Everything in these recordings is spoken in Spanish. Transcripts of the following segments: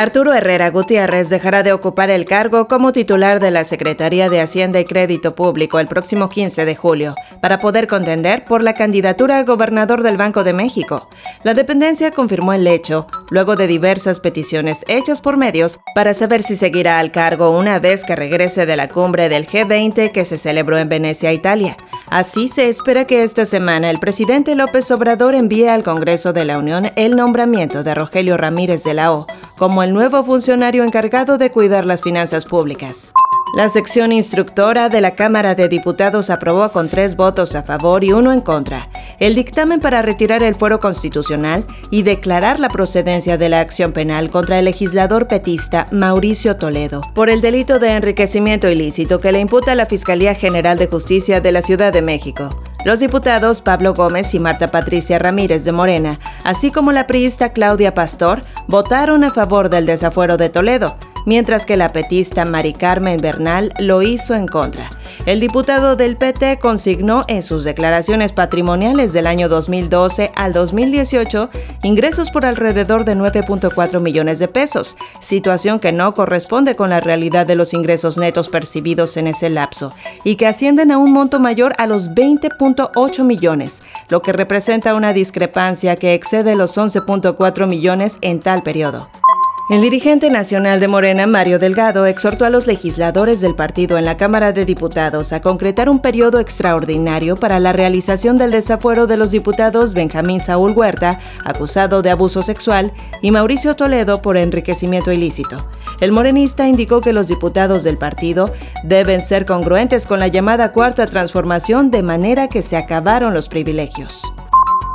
Arturo Herrera Gutiérrez dejará de ocupar el cargo como titular de la Secretaría de Hacienda y Crédito Público el próximo 15 de julio, para poder contender por la candidatura a gobernador del Banco de México. La dependencia confirmó el hecho, luego de diversas peticiones hechas por medios, para saber si seguirá al cargo una vez que regrese de la cumbre del G20 que se celebró en Venecia, Italia. Así se espera que esta semana el presidente López Obrador envíe al Congreso de la Unión el nombramiento de Rogelio Ramírez de la O como el nuevo funcionario encargado de cuidar las finanzas públicas. La sección instructora de la Cámara de Diputados aprobó con tres votos a favor y uno en contra el dictamen para retirar el fuero constitucional y declarar la procedencia de la acción penal contra el legislador petista Mauricio Toledo por el delito de enriquecimiento ilícito que le imputa la Fiscalía General de Justicia de la Ciudad de México. Los diputados Pablo Gómez y Marta Patricia Ramírez de Morena, así como la priista Claudia Pastor, votaron a favor del desafuero de Toledo, mientras que la petista Mari Carmen Bernal lo hizo en contra. El diputado del PT consignó en sus declaraciones patrimoniales del año 2012 al 2018 ingresos por alrededor de 9.4 millones de pesos, situación que no corresponde con la realidad de los ingresos netos percibidos en ese lapso y que ascienden a un monto mayor a los 20.8 millones, lo que representa una discrepancia que excede los 11.4 millones en tal periodo. El dirigente nacional de Morena, Mario Delgado, exhortó a los legisladores del partido en la Cámara de Diputados a concretar un periodo extraordinario para la realización del desafuero de los diputados Benjamín Saúl Huerta, acusado de abuso sexual, y Mauricio Toledo por enriquecimiento ilícito. El morenista indicó que los diputados del partido deben ser congruentes con la llamada cuarta transformación de manera que se acabaron los privilegios.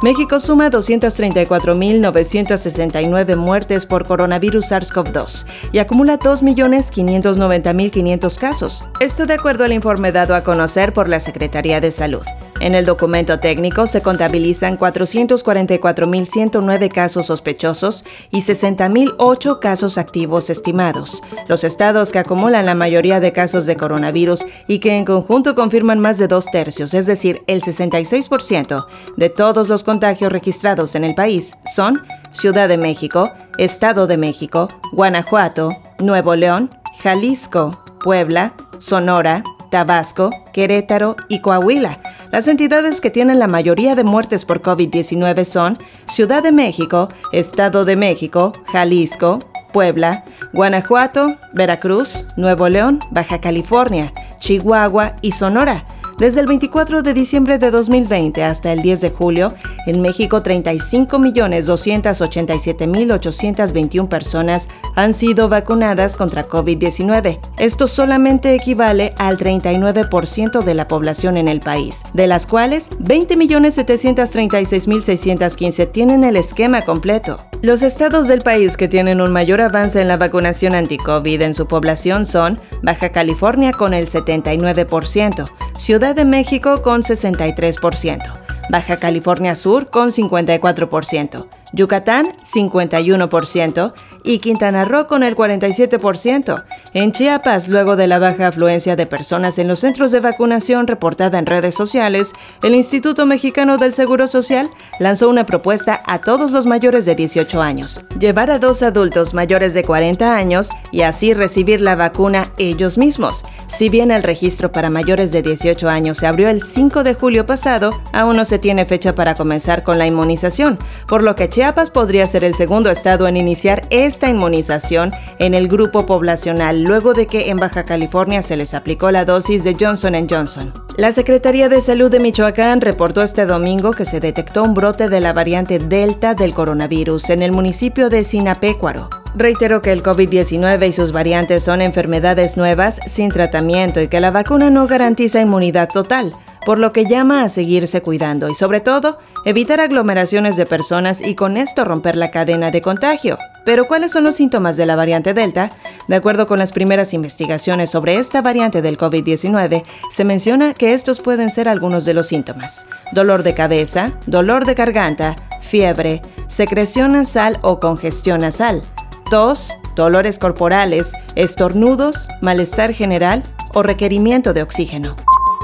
México suma 234.969 muertes por coronavirus SARS-CoV-2 y acumula 2.590.500 casos. Esto de acuerdo al informe dado a conocer por la Secretaría de Salud. En el documento técnico se contabilizan 444.109 casos sospechosos y 60.008 casos activos estimados. Los estados que acumulan la mayoría de casos de coronavirus y que en conjunto confirman más de dos tercios, es decir, el 66% de todos los contagios registrados en el país son Ciudad de México, Estado de México, Guanajuato, Nuevo León, Jalisco, Puebla, Sonora, Tabasco, Querétaro y Coahuila. Las entidades que tienen la mayoría de muertes por COVID-19 son Ciudad de México, Estado de México, Jalisco, Puebla, Guanajuato, Veracruz, Nuevo León, Baja California, Chihuahua y Sonora. Desde el 24 de diciembre de 2020 hasta el 10 de julio, en México 35.287.821 personas han sido vacunadas contra COVID-19. Esto solamente equivale al 39% de la población en el país, de las cuales 20.736.615 tienen el esquema completo. Los estados del país que tienen un mayor avance en la vacunación anti-COVID en su población son Baja California con el 79%, Ciudad de México con 63%, Baja California Sur con 54%, Yucatán 51% y Quintana Roo con el 47%. En Chiapas, luego de la baja afluencia de personas en los centros de vacunación reportada en redes sociales, el Instituto Mexicano del Seguro Social lanzó una propuesta a todos los mayores de 18 años, llevar a dos adultos mayores de 40 años y así recibir la vacuna ellos mismos. Si bien el registro para mayores de 18 años se abrió el 5 de julio pasado, aún no se tiene fecha para comenzar con la inmunización, por lo que Chiapas podría ser el segundo estado en iniciar esta inmunización en el grupo poblacional luego de que en Baja California se les aplicó la dosis de Johnson Johnson. La Secretaría de Salud de Michoacán reportó este domingo que se detectó un brote de la variante Delta del coronavirus en el municipio de Sinapecuaro. Reiteró que el COVID-19 y sus variantes son enfermedades nuevas sin tratamiento y que la vacuna no garantiza inmunidad total por lo que llama a seguirse cuidando y sobre todo evitar aglomeraciones de personas y con esto romper la cadena de contagio. Pero ¿cuáles son los síntomas de la variante Delta? De acuerdo con las primeras investigaciones sobre esta variante del COVID-19, se menciona que estos pueden ser algunos de los síntomas. Dolor de cabeza, dolor de garganta, fiebre, secreción nasal o congestión nasal, tos, dolores corporales, estornudos, malestar general o requerimiento de oxígeno.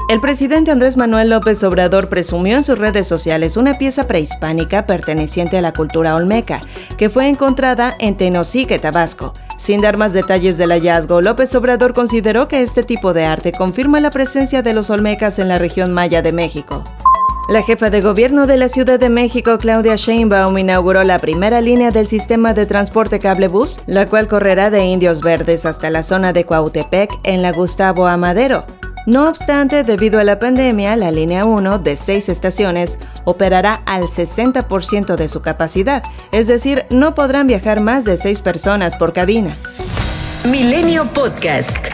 El presidente Andrés Manuel López Obrador presumió en sus redes sociales una pieza prehispánica perteneciente a la cultura olmeca, que fue encontrada en Tenosique, Tabasco. Sin dar más detalles del hallazgo, López Obrador consideró que este tipo de arte confirma la presencia de los olmecas en la región maya de México. La jefa de gobierno de la Ciudad de México, Claudia Sheinbaum, inauguró la primera línea del sistema de transporte cablebús, la cual correrá de Indios Verdes hasta la zona de Cuautepec en la Gustavo Amadero. No obstante, debido a la pandemia, la línea 1 de seis estaciones operará al 60% de su capacidad, es decir, no podrán viajar más de seis personas por cabina. Milenio Podcast.